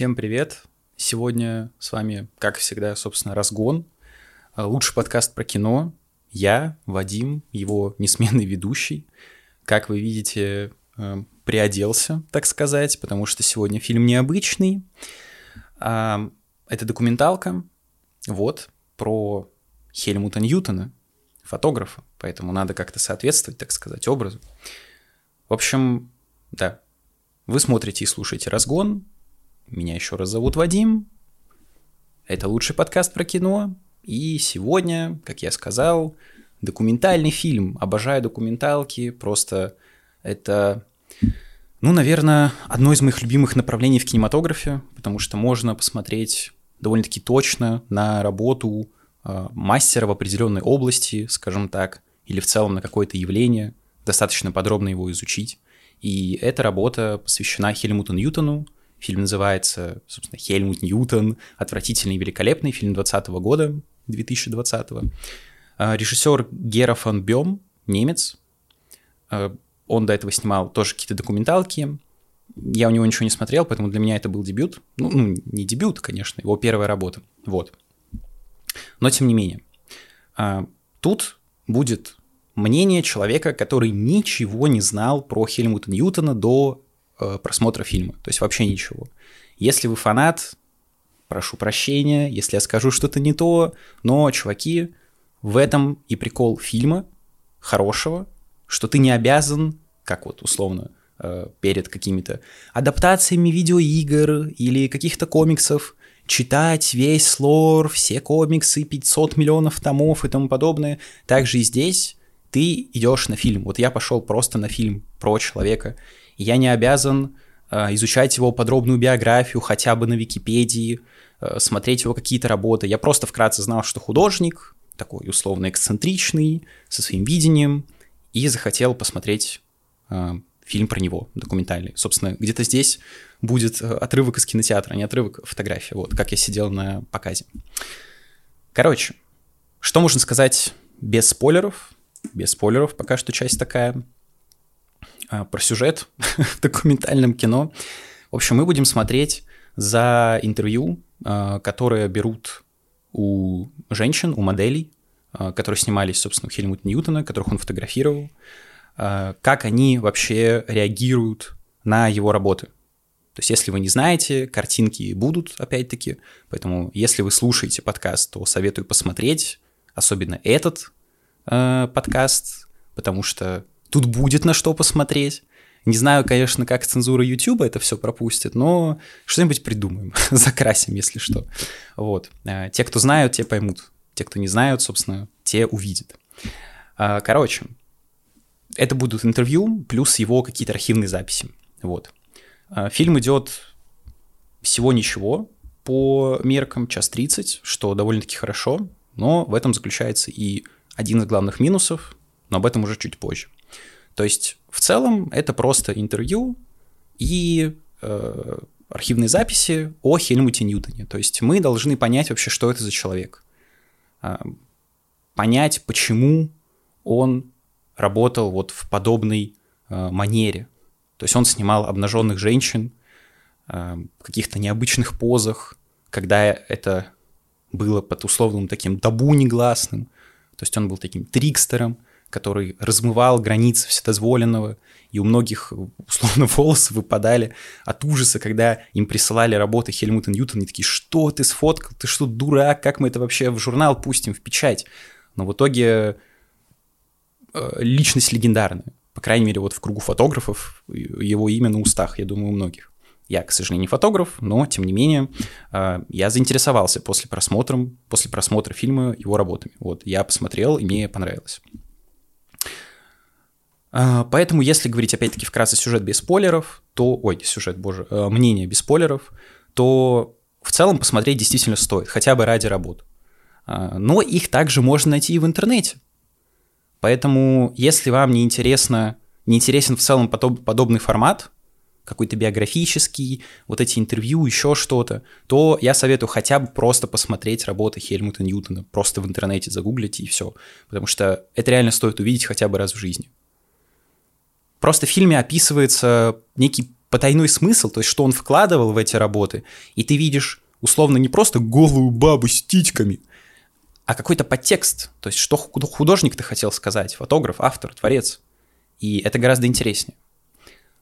Всем привет! Сегодня с вами, как всегда, собственно, «Разгон», а, лучший подкаст про кино. Я, Вадим, его несменный ведущий. Как вы видите, э, приоделся, так сказать, потому что сегодня фильм необычный. А, это документалка, вот, про Хельмута Ньютона, фотографа, поэтому надо как-то соответствовать, так сказать, образу. В общем, да, вы смотрите и слушаете «Разгон», меня еще раз зовут Вадим. Это лучший подкаст про кино. И сегодня, как я сказал, документальный фильм. Обожаю документалки. Просто это, ну, наверное, одно из моих любимых направлений в кинематографе, потому что можно посмотреть довольно-таки точно на работу э, мастера в определенной области, скажем так, или в целом на какое-то явление, достаточно подробно его изучить. И эта работа посвящена Хельмуту Ньютону, Фильм называется, собственно, «Хельмут Ньютон. Отвратительный и великолепный». Фильм 2020 года, 2020. А, режиссер Гера фон Бем, немец. А, он до этого снимал тоже какие-то документалки. Я у него ничего не смотрел, поэтому для меня это был дебют. Ну, ну не дебют, конечно, его первая работа. Вот. Но тем не менее. А, тут будет мнение человека, который ничего не знал про Хельмута Ньютона до просмотра фильма. То есть вообще ничего. Если вы фанат, прошу прощения, если я скажу что-то не то, но, чуваки, в этом и прикол фильма хорошего, что ты не обязан, как вот условно, э, перед какими-то адаптациями видеоигр или каких-то комиксов, читать весь лор, все комиксы, 500 миллионов томов и тому подобное. Также и здесь ты идешь на фильм. Вот я пошел просто на фильм про человека, я не обязан э, изучать его подробную биографию хотя бы на Википедии, э, смотреть его какие-то работы. Я просто вкратце знал, что художник, такой условно эксцентричный, со своим видением, и захотел посмотреть э, фильм про него, документальный. Собственно, где-то здесь будет отрывок из кинотеатра, а не отрывок фотографии, вот, как я сидел на показе. Короче, что можно сказать без спойлеров? Без спойлеров пока что часть такая. А, про сюжет в документальном кино. В общем, мы будем смотреть за интервью, а, которые берут у женщин, у моделей, а, которые снимались, собственно, у Хельмута Ньютона, которых он фотографировал, как они вообще реагируют на его работы. То есть, если вы не знаете, картинки будут, опять-таки. Поэтому, если вы слушаете подкаст, то советую посмотреть, особенно этот э, подкаст, потому что Тут будет на что посмотреть. Не знаю, конечно, как цензура YouTube это все пропустит, но что-нибудь придумаем, закрасим, если что. Вот. А, те, кто знают, те поймут. Те, кто не знают, собственно, те увидят. А, короче, это будут интервью плюс его какие-то архивные записи. Вот. А, фильм идет всего ничего по меркам, час 30, что довольно-таки хорошо, но в этом заключается и один из главных минусов, но об этом уже чуть позже. То есть в целом это просто интервью и э, архивные записи о Хельмуте Ньютоне. То есть мы должны понять вообще, что это за человек. Э, понять, почему он работал вот в подобной э, манере. То есть он снимал обнаженных женщин э, в каких-то необычных позах, когда это было под условным таким табу негласным. То есть он был таким трикстером – который размывал границы вседозволенного, и у многих, условно, волосы выпадали от ужаса, когда им присылали работы Хельмута Ньютона, и такие, что ты сфоткал, ты что, дурак, как мы это вообще в журнал пустим, в печать? Но в итоге э, личность легендарная, по крайней мере, вот в кругу фотографов его имя на устах, я думаю, у многих. Я, к сожалению, не фотограф, но, тем не менее, э, я заинтересовался после просмотра, после просмотра фильма его работами. Вот, я посмотрел, и мне понравилось. А, поэтому, если говорить, опять-таки, вкратце сюжет без спойлеров, то... Ой, сюжет, боже, э, мнение без спойлеров, то в целом посмотреть действительно стоит, хотя бы ради работ. А, но их также можно найти и в интернете. Поэтому, если вам не интересно, не интересен в целом подобный формат, какой-то биографический, вот эти интервью, еще что-то, то я советую хотя бы просто посмотреть работы Хельмута Ньютона, просто в интернете загуглить и все, потому что это реально стоит увидеть хотя бы раз в жизни. Просто в фильме описывается некий потайной смысл, то есть что он вкладывал в эти работы, и ты видишь условно не просто голую бабу с титьками, а какой-то подтекст, то есть что художник-то хотел сказать, фотограф, автор, творец. И это гораздо интереснее.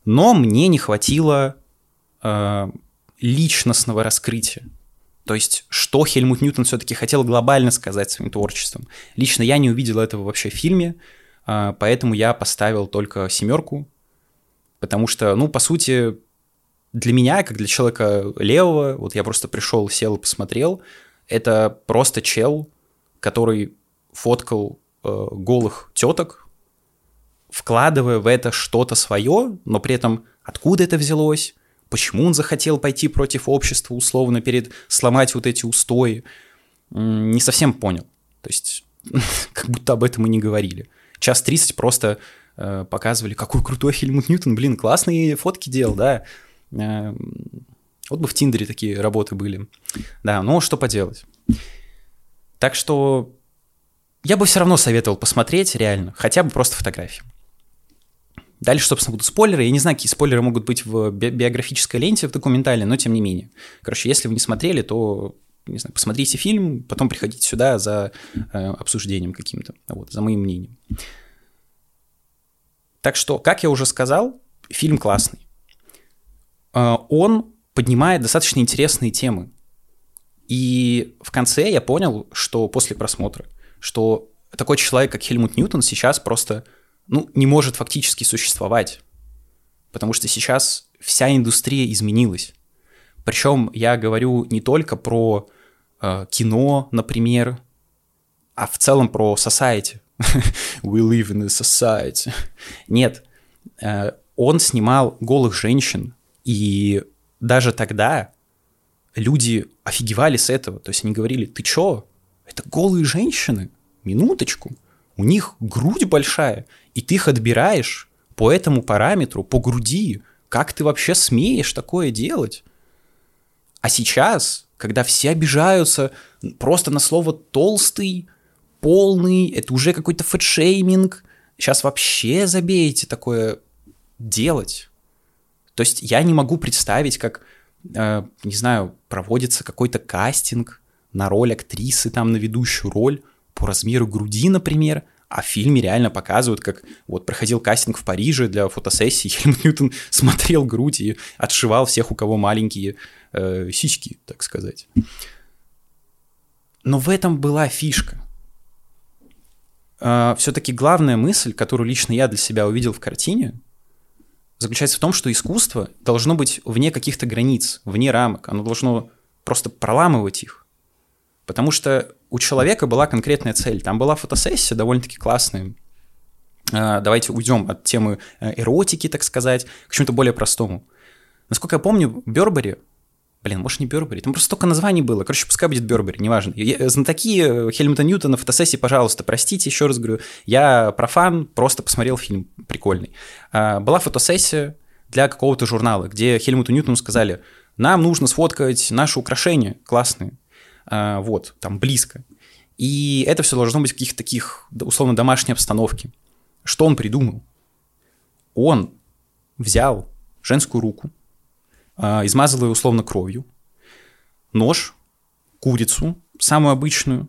Но мне не хватило э, личностного раскрытия. То есть, что Хельмут Ньютон все-таки хотел глобально сказать своим творчеством. Лично я не увидел этого вообще в фильме, поэтому я поставил только семерку, потому что, ну, по сути, для меня, как для человека левого, вот я просто пришел, сел и посмотрел, это просто чел, который фоткал э, голых теток, вкладывая в это что-то свое, но при этом откуда это взялось, почему он захотел пойти против общества условно перед сломать вот эти устои, не совсем понял. То есть как будто об этом и не говорили. Час 30 просто э, показывали, какой крутой Хельмут Ньютон, блин, классные фотки делал, да. Э, вот бы в Тиндере такие работы были. Да, ну что поделать. Так что я бы все равно советовал посмотреть реально, хотя бы просто фотографии. Дальше, собственно, будут спойлеры. Я не знаю, какие спойлеры могут быть в би- биографической ленте, в документальной, но тем не менее. Короче, если вы не смотрели, то не знаю, посмотрите фильм, потом приходите сюда за э, обсуждением каким-то, вот, за моим мнением. Так что, как я уже сказал, фильм классный. Э, он поднимает достаточно интересные темы. И в конце я понял, что после просмотра, что такой человек, как Хельмут Ньютон, сейчас просто ну, не может фактически существовать. Потому что сейчас вся индустрия изменилась. Причем я говорю не только про кино, например, а в целом про society. We live in a society. Нет, э, он снимал голых женщин, и даже тогда люди офигевали с этого. То есть они говорили, ты чё? Это голые женщины? Минуточку у них грудь большая, и ты их отбираешь по этому параметру, по груди. Как ты вообще смеешь такое делать? А сейчас, когда все обижаются просто на слово толстый, полный, это уже какой-то фэтшейминг, сейчас вообще забейте такое делать. То есть я не могу представить, как, э, не знаю, проводится какой-то кастинг на роль актрисы, там, на ведущую роль, по размеру груди, например, а в фильме реально показывают, как вот проходил кастинг в Париже для фотосессии, Хельмут Ньютон смотрел грудь и отшивал всех, у кого маленькие э, сиськи, так сказать. Но в этом была фишка. Э, Все-таки главная мысль, которую лично я для себя увидел в картине, заключается в том, что искусство должно быть вне каких-то границ, вне рамок. Оно должно просто проламывать их. Потому что у человека была конкретная цель. Там была фотосессия довольно-таки классная. А, давайте уйдем от темы э, эротики, так сказать, к чему-то более простому. Насколько я помню, Бербери, блин, может не Бербери, там просто столько названий было. Короче, пускай будет Бербери, неважно. Я, знатоки э, Хельмута Ньютона фотосессии, пожалуйста, простите, еще раз говорю, я профан, просто посмотрел фильм прикольный. А, была фотосессия для какого-то журнала, где Хельмуту Ньютону сказали, нам нужно сфоткать наши украшения классные. А, вот, там близко. И это все должно быть в каких-то таких, условно, домашней обстановке. Что он придумал? Он взял женскую руку, измазал ее условно кровью, нож, курицу, самую обычную,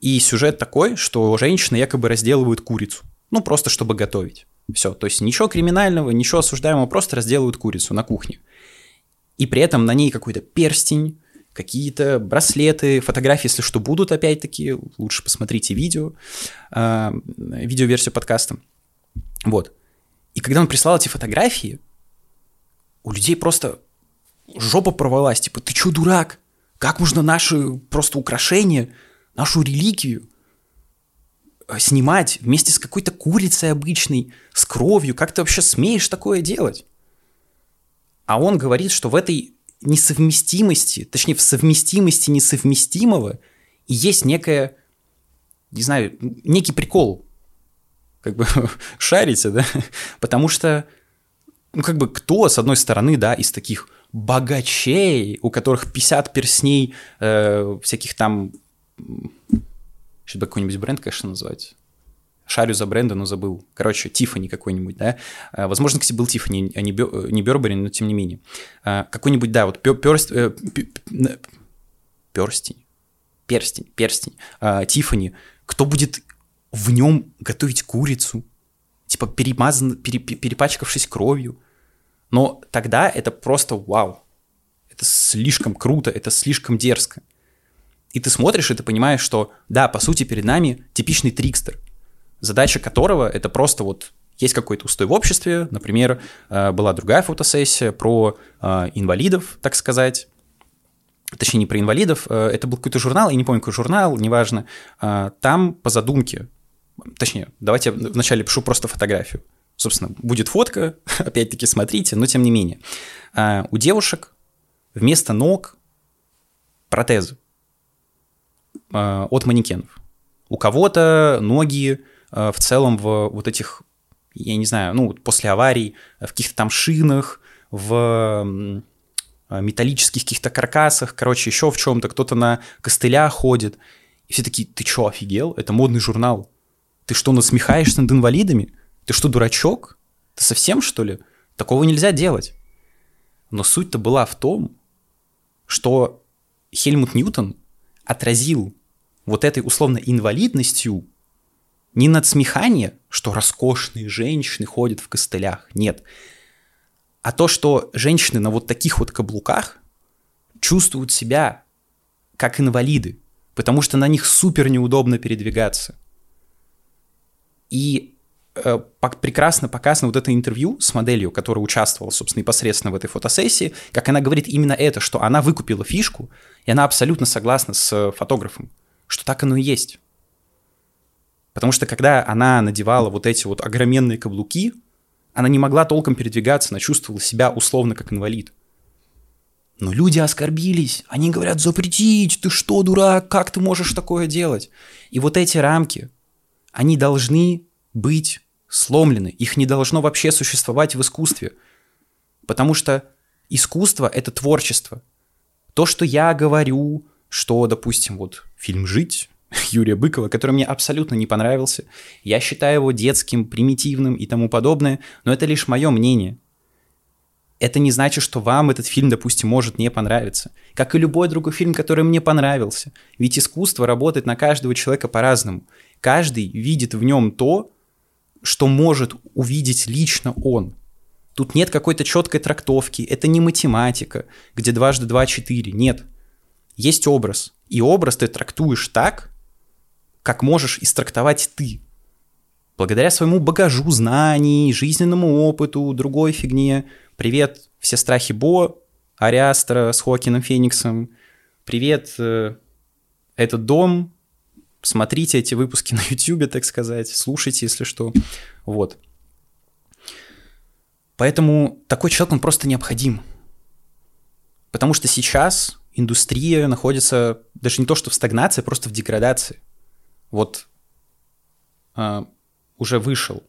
и сюжет такой, что женщины якобы разделывают курицу. Ну, просто чтобы готовить. Все, то есть ничего криминального, ничего осуждаемого, просто разделывают курицу на кухне. И при этом на ней какой-то перстень, какие-то браслеты, фотографии, если что, будут опять-таки, лучше посмотрите видео, э, видеоверсию подкаста. Вот. И когда он прислал эти фотографии, у людей просто жопа порвалась, типа, ты чё, дурак? Как можно наши просто украшения, нашу реликвию э, снимать вместе с какой-то курицей обычной, с кровью? Как ты вообще смеешь такое делать? А он говорит, что в этой несовместимости, точнее, в совместимости несовместимого есть некая, не знаю, некий прикол. Как бы шарите, да? Потому что, ну, как бы кто, с одной стороны, да, из таких богачей, у которых 50 персней э, всяких там... Сейчас бы какой-нибудь бренд, конечно, назвать. шарю за бренды, но забыл. Короче, Тифани какой-нибудь, да. А, возможно, кстати, был Тифани, а не, Бё, но тем не менее. А, какой-нибудь, да, вот перст, э, перстень, перстень, перстень, Тифани. Кто будет в нем готовить курицу? Типа перемазан, пере, перепачкавшись кровью. Но тогда это просто вау. Это слишком круто, это слишком дерзко. И ты смотришь, и ты понимаешь, что да, по сути, перед нами типичный трикстер – задача которого это просто вот есть какой-то устой в обществе, например, э, была другая фотосессия про э, инвалидов, так сказать, точнее не про инвалидов, э, это был какой-то журнал, я не помню, какой журнал, неважно, там по задумке, точнее, давайте я вначале пишу просто фотографию, собственно, будет фотка, опять-таки смотрите, но тем не менее, у девушек вместо ног протезы от манекенов, у кого-то ноги Э, в целом в вот этих, я не знаю, ну, после аварий, в каких-то там шинах, в металлических каких-то каркасах, короче, еще в чем-то, кто-то на костылях ходит. И все такие, ты что, офигел? Это модный журнал. Ты что, насмехаешься над инвалидами? Ты что, дурачок? Ты совсем, что ли? Такого нельзя делать. Но суть-то была в том, что Хельмут Ньютон отразил вот этой условно инвалидностью не надсмехание, что роскошные женщины ходят в костылях, нет. А то, что женщины на вот таких вот каблуках чувствуют себя как инвалиды, потому что на них супер неудобно передвигаться. И прекрасно показано вот это интервью с моделью, которая участвовала, собственно, непосредственно в этой фотосессии, как она говорит именно это, что она выкупила фишку, и она абсолютно согласна с фотографом, что так оно и есть. Потому что когда она надевала вот эти вот огроменные каблуки, она не могла толком передвигаться, она чувствовала себя условно как инвалид. Но люди оскорбились. Они говорят, запретить, ты что, дурак, как ты можешь такое делать? И вот эти рамки, они должны быть сломлены. Их не должно вообще существовать в искусстве. Потому что искусство — это творчество. То, что я говорю, что, допустим, вот фильм «Жить», Юрия Быкова, который мне абсолютно не понравился. Я считаю его детским, примитивным и тому подобное, но это лишь мое мнение. Это не значит, что вам этот фильм, допустим, может не понравиться. Как и любой другой фильм, который мне понравился. Ведь искусство работает на каждого человека по-разному. Каждый видит в нем то, что может увидеть лично он. Тут нет какой-то четкой трактовки, это не математика, где дважды два – четыре. Нет. Есть образ. И образ ты трактуешь так, как можешь истрактовать ты. Благодаря своему багажу знаний, жизненному опыту, другой фигне. Привет, все страхи Бо, Ариастра с Хокином Фениксом. Привет, э, этот дом. Смотрите эти выпуски на YouTube, так сказать. Слушайте, если что. Вот. Поэтому такой человек, он просто необходим. Потому что сейчас индустрия находится даже не то, что в стагнации, а просто в деградации вот э, уже вышел,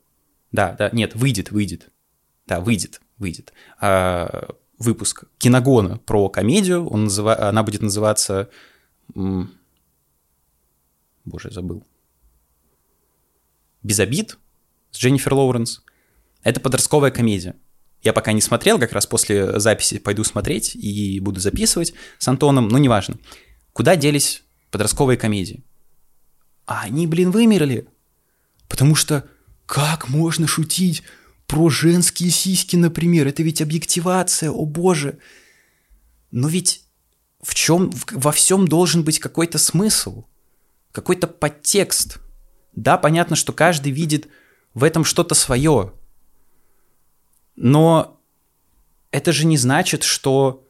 да, да, нет, выйдет, выйдет, да, выйдет, выйдет, э, выпуск киногона про комедию, он называ... она будет называться, боже, забыл, «Без обид» с Дженнифер Лоуренс. Это подростковая комедия. Я пока не смотрел, как раз после записи пойду смотреть и буду записывать с Антоном, но неважно. Куда делись подростковые комедии? а они, блин, вымерли. Потому что как можно шутить про женские сиськи, например? Это ведь объективация, о боже. Но ведь в чем, во всем должен быть какой-то смысл, какой-то подтекст. Да, понятно, что каждый видит в этом что-то свое. Но это же не значит, что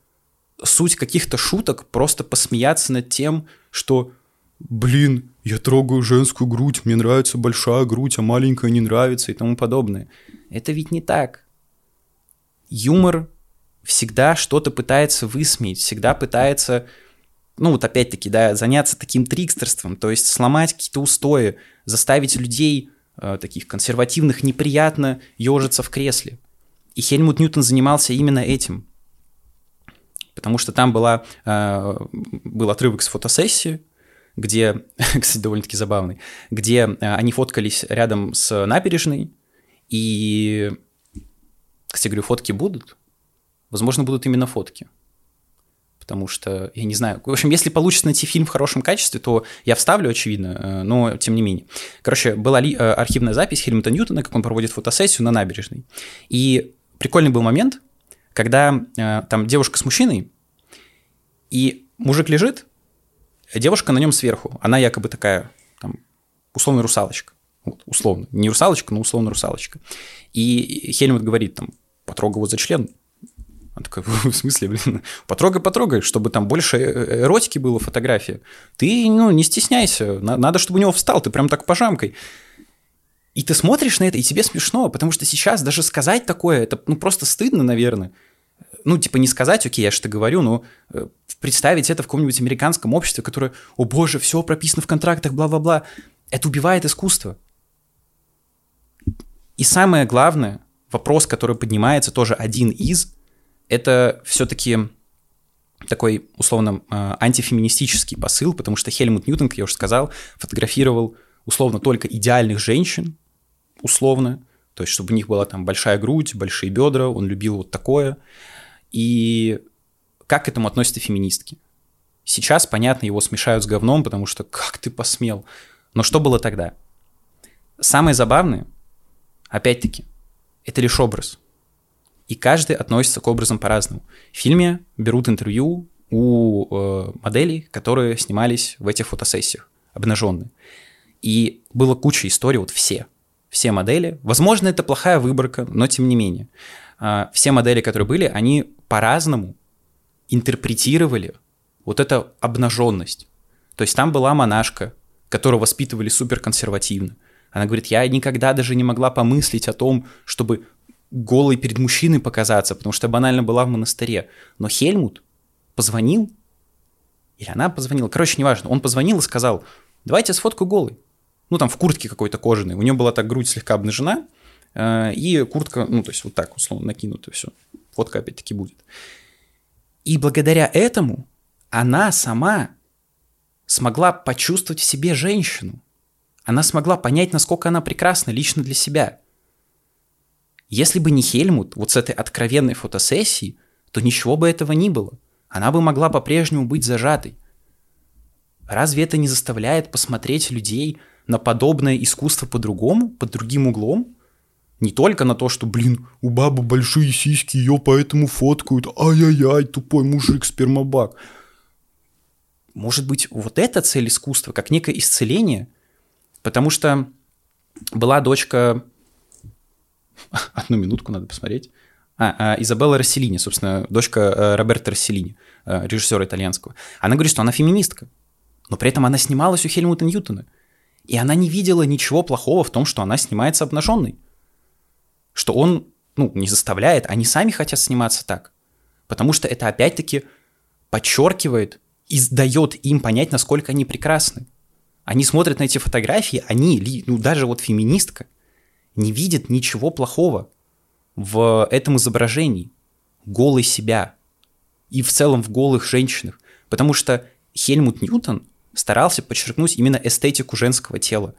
суть каких-то шуток просто посмеяться над тем, что блин, я трогаю женскую грудь, мне нравится большая грудь, а маленькая не нравится и тому подобное. Это ведь не так. Юмор всегда что-то пытается высмеять, всегда пытается, ну вот опять-таки, да, заняться таким трикстерством, то есть сломать какие-то устои, заставить людей э, таких консервативных неприятно ежиться в кресле. И Хельмут Ньютон занимался именно этим. Потому что там была, э, был отрывок с фотосессии, где, кстати, довольно-таки забавный, где они фоткались рядом с набережной, и, кстати, говорю, фотки будут. Возможно, будут именно фотки потому что, я не знаю, в общем, если получится найти фильм в хорошем качестве, то я вставлю, очевидно, э, но тем не менее. Короче, была ли, э, архивная запись Хельмута Ньютона, как он проводит фотосессию на набережной. И прикольный был момент, когда э, там девушка с мужчиной, и мужик лежит, а девушка на нем сверху. Она якобы такая, там, условно русалочка. Вот, условно. Не русалочка, но условно русалочка. И Хельмут говорит там, потрогай его за член, он такой, в смысле, блин, потрогай, потрогай, чтобы там больше э, э, эротики было в фотографии. Ты, ну, не стесняйся, надо, чтобы у него встал, ты прям так пожамкой. И ты смотришь на это, и тебе смешно, потому что сейчас даже сказать такое, это ну, просто стыдно, наверное. Ну, типа не сказать, окей, я что-то говорю, но э, представить это в каком-нибудь американском обществе, которое, о боже, все прописано в контрактах, бла-бла-бла, это убивает искусство. И самое главное, вопрос, который поднимается, тоже один из, это все-таки такой, условно, а, антифеминистический посыл, потому что Хельмут Ньютон, как я уже сказал, фотографировал условно только идеальных женщин, условно, то есть чтобы у них была там большая грудь, большие бедра, он любил вот такое. И как к этому относятся феминистки? Сейчас, понятно, его смешают с говном, потому что как ты посмел? Но что было тогда? Самое забавное, опять-таки, это лишь образ – и каждый относится к образам по-разному. В фильме берут интервью у э, моделей, которые снимались в этих фотосессиях, обнаженные. И было куча историй, вот все, все модели. Возможно, это плохая выборка, но тем не менее. Э, все модели, которые были, они по-разному интерпретировали вот эту обнаженность. То есть там была монашка, которую воспитывали супер консервативно. Она говорит, я никогда даже не могла помыслить о том, чтобы голой перед мужчиной показаться, потому что банально была в монастыре. Но Хельмут позвонил, или она позвонила, короче, неважно, он позвонил и сказал, давайте сфоткаю голый. Ну, там в куртке какой-то кожаной. У нее была так грудь слегка обнажена, э, и куртка, ну, то есть вот так, условно, накинута, все. Фотка опять-таки будет. И благодаря этому она сама смогла почувствовать в себе женщину. Она смогла понять, насколько она прекрасна лично для себя – если бы не Хельмут, вот с этой откровенной фотосессией, то ничего бы этого не было. Она бы могла по-прежнему быть зажатой. Разве это не заставляет посмотреть людей на подобное искусство по-другому, под другим углом? Не только на то, что, блин, у бабы большие сиськи, ее поэтому фоткают, ай-яй-яй, тупой мужик, спермобак. Может быть, вот это цель искусства, как некое исцеление? Потому что была дочка Одну минутку надо посмотреть. А, а Изабелла Расселини, собственно, дочка э, Роберта Расселини, э, режиссера итальянского. Она говорит, что она феминистка, но при этом она снималась у Хельмута Ньютона. И она не видела ничего плохого в том, что она снимается обнаженной. Что он, ну, не заставляет, они сами хотят сниматься так. Потому что это опять-таки подчеркивает и дает им понять, насколько они прекрасны. Они смотрят на эти фотографии, они, ну, даже вот феминистка, не видит ничего плохого в этом изображении, голой себя и в целом в голых женщинах, потому что Хельмут Ньютон старался подчеркнуть именно эстетику женского тела.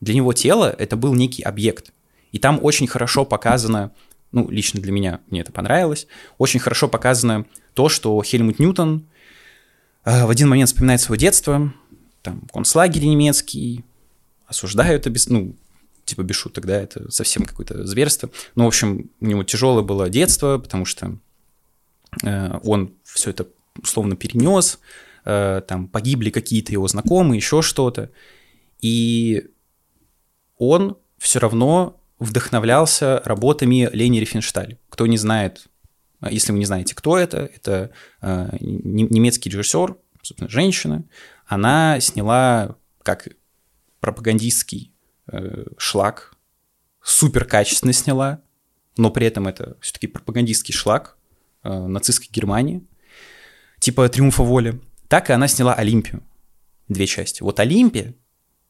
Для него тело — это был некий объект. И там очень хорошо показано, ну, лично для меня, мне это понравилось, очень хорошо показано то, что Хельмут Ньютон э, в один момент вспоминает свое детство, там, концлагерь немецкий, осуждают, обес... ну, типа без шуток, да, это совсем какое-то зверство. Ну, в общем, у него тяжелое было детство, потому что э, он все это условно перенес, э, там погибли какие-то его знакомые, еще что-то. И он все равно вдохновлялся работами Лени Рифеншталь. Кто не знает, а если вы не знаете, кто это, это э, немецкий режиссер, собственно, женщина. Она сняла как пропагандистский э, шлак, супер качественно сняла, но при этом это все-таки пропагандистский шлак э, нацистской Германии, типа «Триумфа воли», так и она сняла «Олимпию», две части. Вот «Олимпия»,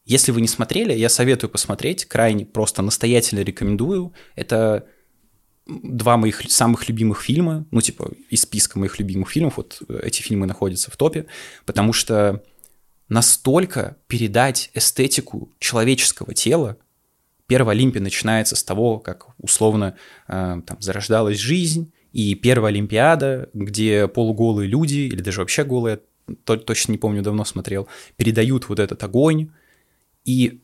если вы не смотрели, я советую посмотреть, крайне просто настоятельно рекомендую. Это два моих самых любимых фильма, ну, типа, из списка моих любимых фильмов, вот эти фильмы находятся в топе, потому что настолько передать эстетику человеческого тела. Первая Олимпия начинается с того, как условно э, там зарождалась жизнь, и первая Олимпиада, где полуголые люди, или даже вообще голые, то, точно не помню, давно смотрел, передают вот этот огонь, и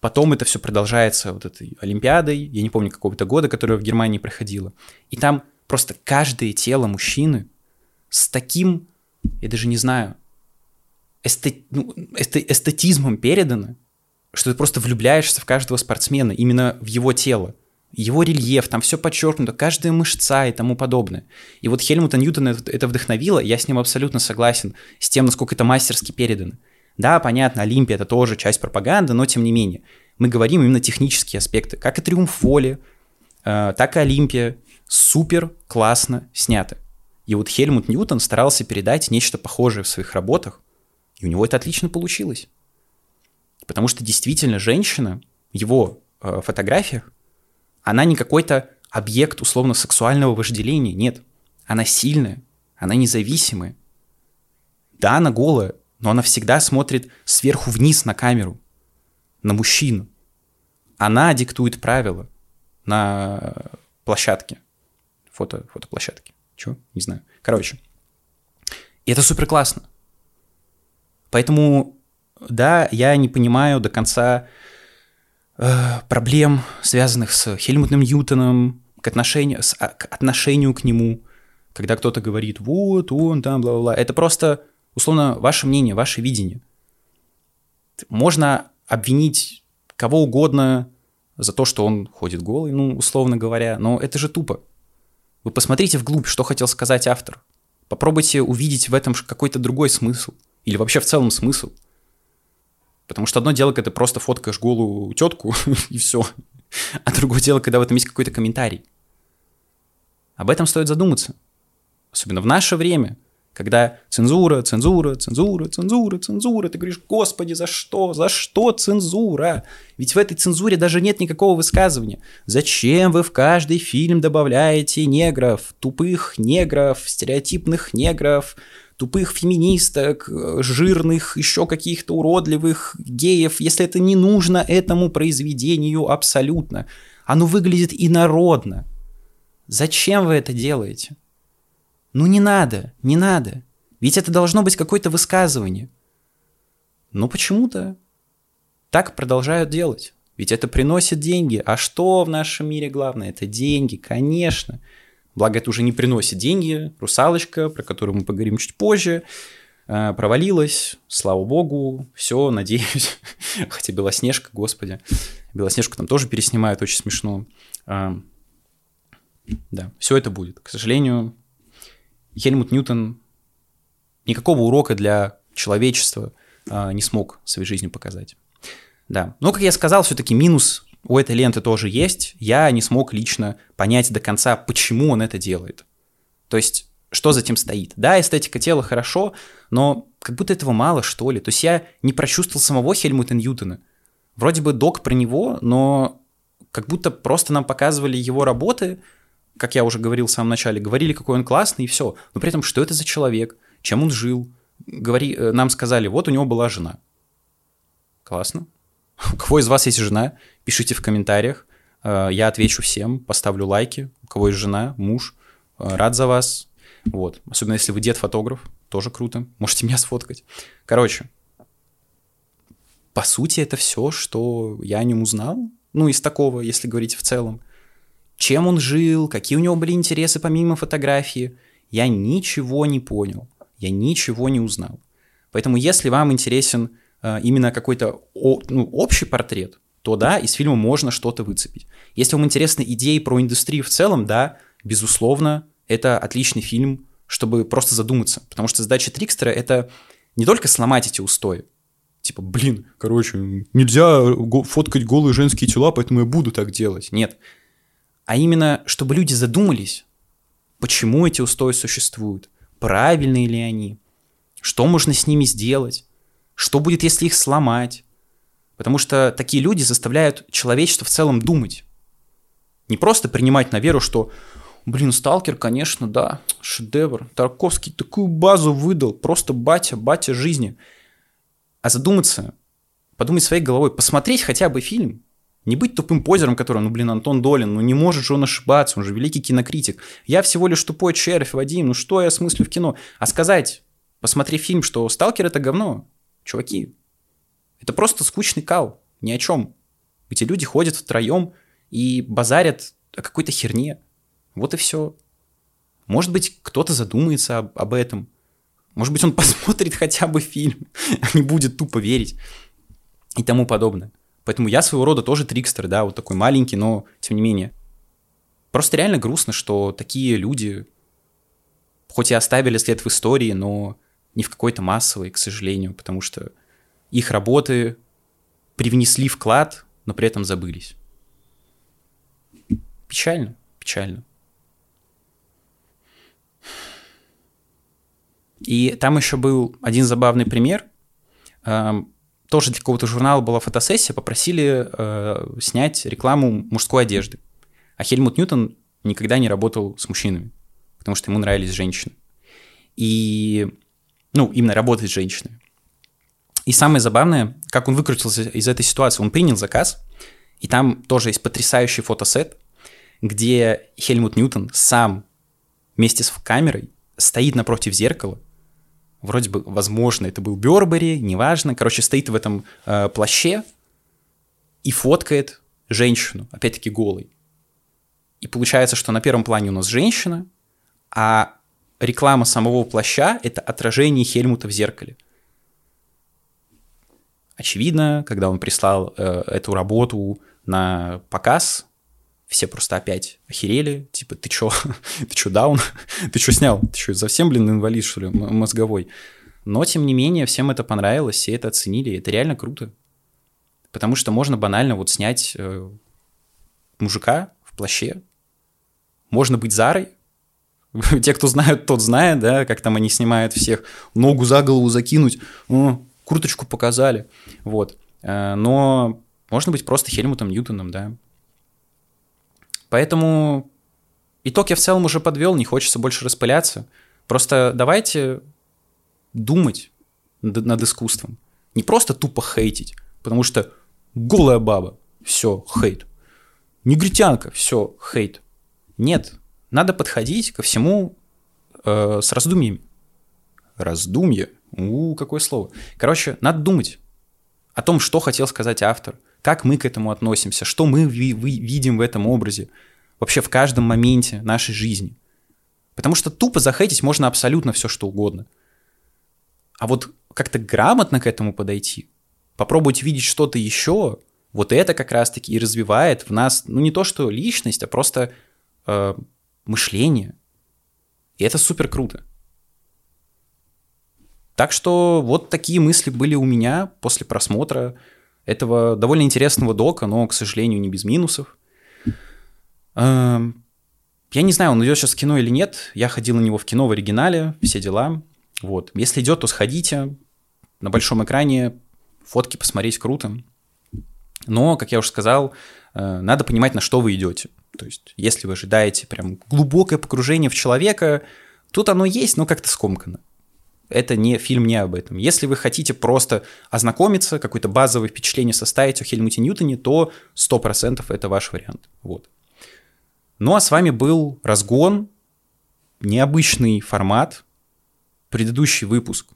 потом это все продолжается вот этой Олимпиадой, я не помню какого-то года, которая в Германии проходила, и там просто каждое тело мужчины с таким, я даже не знаю, эстет, ну, эстетизмом передано, что ты просто влюбляешься в каждого спортсмена, именно в его тело. Его рельеф, там все подчеркнуто, каждая мышца и тому подобное. И вот Хельмута Ньютона это вдохновило, я с ним абсолютно согласен, с тем, насколько это мастерски передано. Да, понятно, Олимпия это тоже часть пропаганды, но тем не менее. Мы говорим именно технические аспекты. Как и Триумф Воли, э, так и Олимпия супер классно сняты. И вот Хельмут Ньютон старался передать нечто похожее в своих работах, и у него это отлично получилось. Потому что действительно женщина его э, фотографиях, она не какой-то объект условно сексуального вожделения, нет. Она сильная, она независимая. Да, она голая, но она всегда смотрит сверху вниз на камеру, на мужчину. Она диктует правила на площадке, фото, фотоплощадке. Чего? Не знаю. Короче. И это супер классно. Поэтому, да, я не понимаю до конца э, проблем, связанных с Хельмутом Ньютоном, к отношению, с, а, к отношению к нему, когда кто-то говорит, вот, он там, бла-бла-бла. Это просто, условно, ваше мнение, ваше видение. Можно обвинить кого угодно за то, что он ходит голый, ну, условно говоря, но это же тупо. Вы посмотрите вглубь, что хотел сказать автор. Попробуйте увидеть в этом какой-то другой смысл – или вообще в целом смысл? Потому что одно дело, когда ты просто фоткаешь голую тетку, и все. А другое дело, когда в этом есть какой-то комментарий. Об этом стоит задуматься. Особенно в наше время, когда цензура, цензура, цензура, цензура, цензура. Ты говоришь, господи, за что? За что цензура? Ведь в этой цензуре даже нет никакого высказывания. Зачем вы в каждый фильм добавляете негров, тупых негров, стереотипных негров, тупых феминисток, жирных, еще каких-то уродливых геев, если это не нужно этому произведению абсолютно. Оно выглядит инородно. Зачем вы это делаете? Ну не надо, не надо. Ведь это должно быть какое-то высказывание. Но почему-то так продолжают делать. Ведь это приносит деньги. А что в нашем мире главное? Это деньги, конечно. Благо, это уже не приносит деньги. Русалочка, про которую мы поговорим чуть позже, э, провалилась. Слава богу, все, надеюсь. Хотя Белоснежка, господи. Белоснежку там тоже переснимают, очень смешно. А, да, все это будет. К сожалению, Хельмут Ньютон никакого урока для человечества а, не смог своей жизни показать. Да, но, как я сказал, все-таки минус у этой ленты тоже есть, я не смог лично понять до конца, почему он это делает. То есть, что за этим стоит. Да, эстетика тела хорошо, но как будто этого мало, что ли. То есть я не прочувствовал самого Хельмута Ньютона. Вроде бы док про него, но как будто просто нам показывали его работы, как я уже говорил в самом начале, говорили, какой он классный, и все. Но при этом, что это за человек, чем он жил. Говори, э, нам сказали, вот у него была жена. Классно. У кого из вас есть жена, пишите в комментариях. Э, я отвечу всем, поставлю лайки. У кого есть жена, муж, э, рад за вас. Вот. Особенно если вы дед-фотограф, тоже круто. Можете меня сфоткать. Короче, по сути, это все, что я о нем узнал. Ну, из такого, если говорить в целом. Чем он жил, какие у него были интересы помимо фотографии. Я ничего не понял. Я ничего не узнал. Поэтому, если вам интересен именно какой-то ну, общий портрет, то да, из фильма можно что-то выцепить. Если вам интересны идеи про индустрию в целом, да, безусловно, это отличный фильм, чтобы просто задуматься. Потому что задача Трикстера — это не только сломать эти устои, типа, блин, короче, нельзя фоткать голые женские тела, поэтому я буду так делать. Нет. А именно, чтобы люди задумались, почему эти устои существуют, правильные ли они, что можно с ними сделать, что будет, если их сломать? Потому что такие люди заставляют человечество в целом думать. Не просто принимать на веру, что, блин, Сталкер, конечно, да, шедевр. Тарковский такую базу выдал, просто батя, батя жизни. а задуматься, подумать своей головой, посмотреть хотя бы фильм, не быть тупым позером, который, ну, блин, Антон Долин, ну, не может же он ошибаться, он же великий кинокритик. Я всего лишь тупой червь, Вадим, ну, что я смыслю в кино? А сказать, посмотри фильм, что «Сталкер» — это говно. Чуваки, это просто скучный кал, ни о чем. Эти люди ходят втроем и базарят о какой-то херне. Вот и все. Может быть, кто-то задумается об, об этом. Может быть, он посмотрит хотя бы фильм, а не будет тупо верить и тому подобное. Поэтому я своего рода тоже трикстер, да, вот такой маленький, но тем не менее. Просто реально грустно, что такие люди, хоть и оставили след в истории, но не в какой-то массовой, к сожалению, потому что их работы привнесли вклад, но при этом забылись. Печально, печально. И там еще был один забавный пример. Эм, тоже для какого-то журнала была фотосессия, попросили э, снять рекламу мужской одежды. А Хельмут Ньютон никогда не работал с мужчинами, потому что ему нравились женщины. И, ну, именно работать с женщинами. И самое забавное, как он выкрутился из этой ситуации. Он принял заказ, и там тоже есть потрясающий фотосет, где Хельмут Ньютон сам вместе с камерой стоит напротив зеркала, вроде бы, возможно, это был Бербери, неважно, короче, стоит в этом э, плаще и фоткает женщину, опять-таки голой. И получается, что на первом плане у нас женщина, а реклама самого плаща — это отражение Хельмута в зеркале. Очевидно, когда он прислал э, эту работу на показ, все просто опять охерели, типа, ты чё, ты чё, даун? ты чё снял? Ты чё, совсем, блин, инвалид, что ли, мозговой? Но, тем не менее, всем это понравилось, все это оценили, это реально круто. Потому что можно банально вот снять э, мужика в плаще, можно быть Зарой, те, кто знают, тот знает, да, как там они снимают всех, ногу за голову закинуть, курточку показали, вот. Э, но можно быть просто Хельмутом Ньютоном, да, Поэтому итог я в целом уже подвел, не хочется больше распыляться. Просто давайте думать над искусством. Не просто тупо хейтить, потому что голая баба, все, хейт. Негритянка, все, хейт. Нет, надо подходить ко всему э, с раздумьями. Раздумье. У, какое слово. Короче, надо думать о том, что хотел сказать автор – как мы к этому относимся, что мы ви- видим в этом образе, вообще в каждом моменте нашей жизни. Потому что тупо захейтить можно абсолютно все, что угодно. А вот как-то грамотно к этому подойти, попробовать видеть что-то еще, вот это как раз-таки и развивает в нас, ну не то что личность, а просто э, мышление. И это супер круто. Так что вот такие мысли были у меня после просмотра этого довольно интересного дока, но, к сожалению, не без минусов. Эм, я не знаю, он идет сейчас в кино или нет. Я ходил на него в кино в оригинале, все дела. Вот. Если идет, то сходите. На большом экране фотки посмотреть круто. Но, как я уже сказал, э, надо понимать, на что вы идете. То есть, если вы ожидаете прям глубокое погружение в человека, тут оно есть, но как-то скомкано это не фильм не об этом. Если вы хотите просто ознакомиться, какое-то базовое впечатление составить о Хельмуте Ньютоне, то 100% это ваш вариант. Вот. Ну а с вами был разгон, необычный формат. Предыдущий выпуск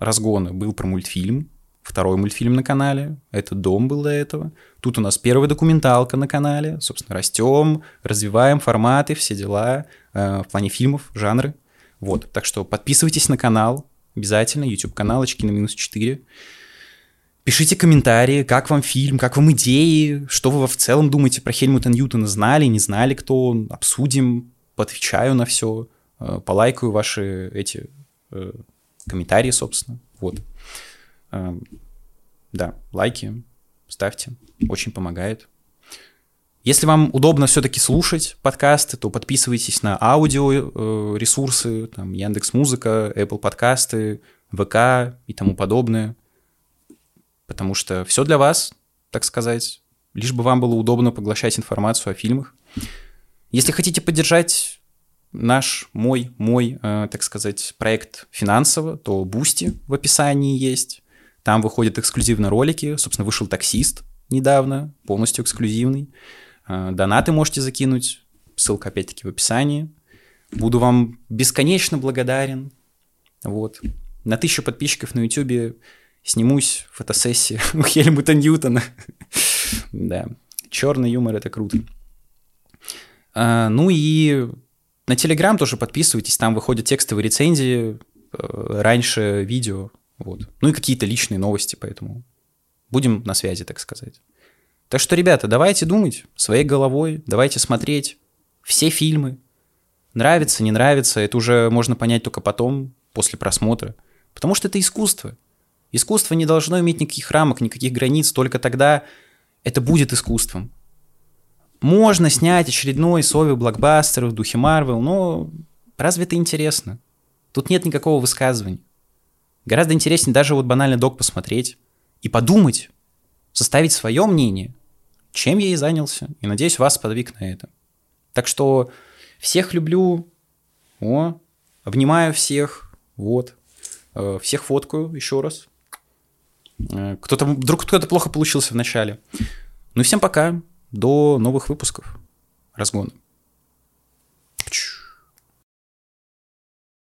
разгона был про мультфильм, второй мультфильм на канале, это «Дом» был до этого. Тут у нас первая документалка на канале, собственно, растем, развиваем форматы, все дела э, в плане фильмов, жанры. Вот, так что подписывайтесь на канал, обязательно, YouTube-канал «Очки на минус 4». Пишите комментарии, как вам фильм, как вам идеи, что вы в целом думаете про Хельмута Ньютона, знали, не знали, кто он, обсудим, поотвечаю на все, э, полайкаю ваши эти э, комментарии, собственно, вот. Э, да, лайки ставьте, очень помогает. Если вам удобно все-таки слушать подкасты, то подписывайтесь на аудио э, ресурсы, там Яндекс Музыка, Apple подкасты, ВК и тому подобное, потому что все для вас, так сказать, лишь бы вам было удобно поглощать информацию о фильмах. Если хотите поддержать наш, мой, мой, э, так сказать, проект финансово, то Boosty в описании есть. Там выходят эксклюзивные ролики. Собственно, вышел «Таксист» недавно, полностью эксклюзивный. Э, донаты можете закинуть. Ссылка, опять-таки, в описании. Буду вам бесконечно благодарен. Вот. На тысячу подписчиков на YouTube снимусь фотосессии у Хельмута Ньютона. да. Черный юмор это круто. А, ну и на Телеграм тоже подписывайтесь, там выходят текстовые рецензии, э, раньше видео, вот. Ну и какие-то личные новости, поэтому будем на связи, так сказать. Так что, ребята, давайте думать своей головой, давайте смотреть все фильмы. Нравится, не нравится, это уже можно понять только потом, после просмотра. Потому что это искусство. Искусство не должно иметь никаких рамок, никаких границ, только тогда это будет искусством. Можно снять очередной совий блокбастер в духе Марвел, но разве это интересно? Тут нет никакого высказывания. Гораздо интереснее даже вот банально док посмотреть и подумать, составить свое мнение, чем я и занялся. И надеюсь, вас подвиг на это. Так что всех люблю. О, обнимаю всех. Вот. Э, всех фоткаю еще раз. Э, кто-то, вдруг кто-то плохо получился в начале. Ну и всем пока. До новых выпусков. Разгона.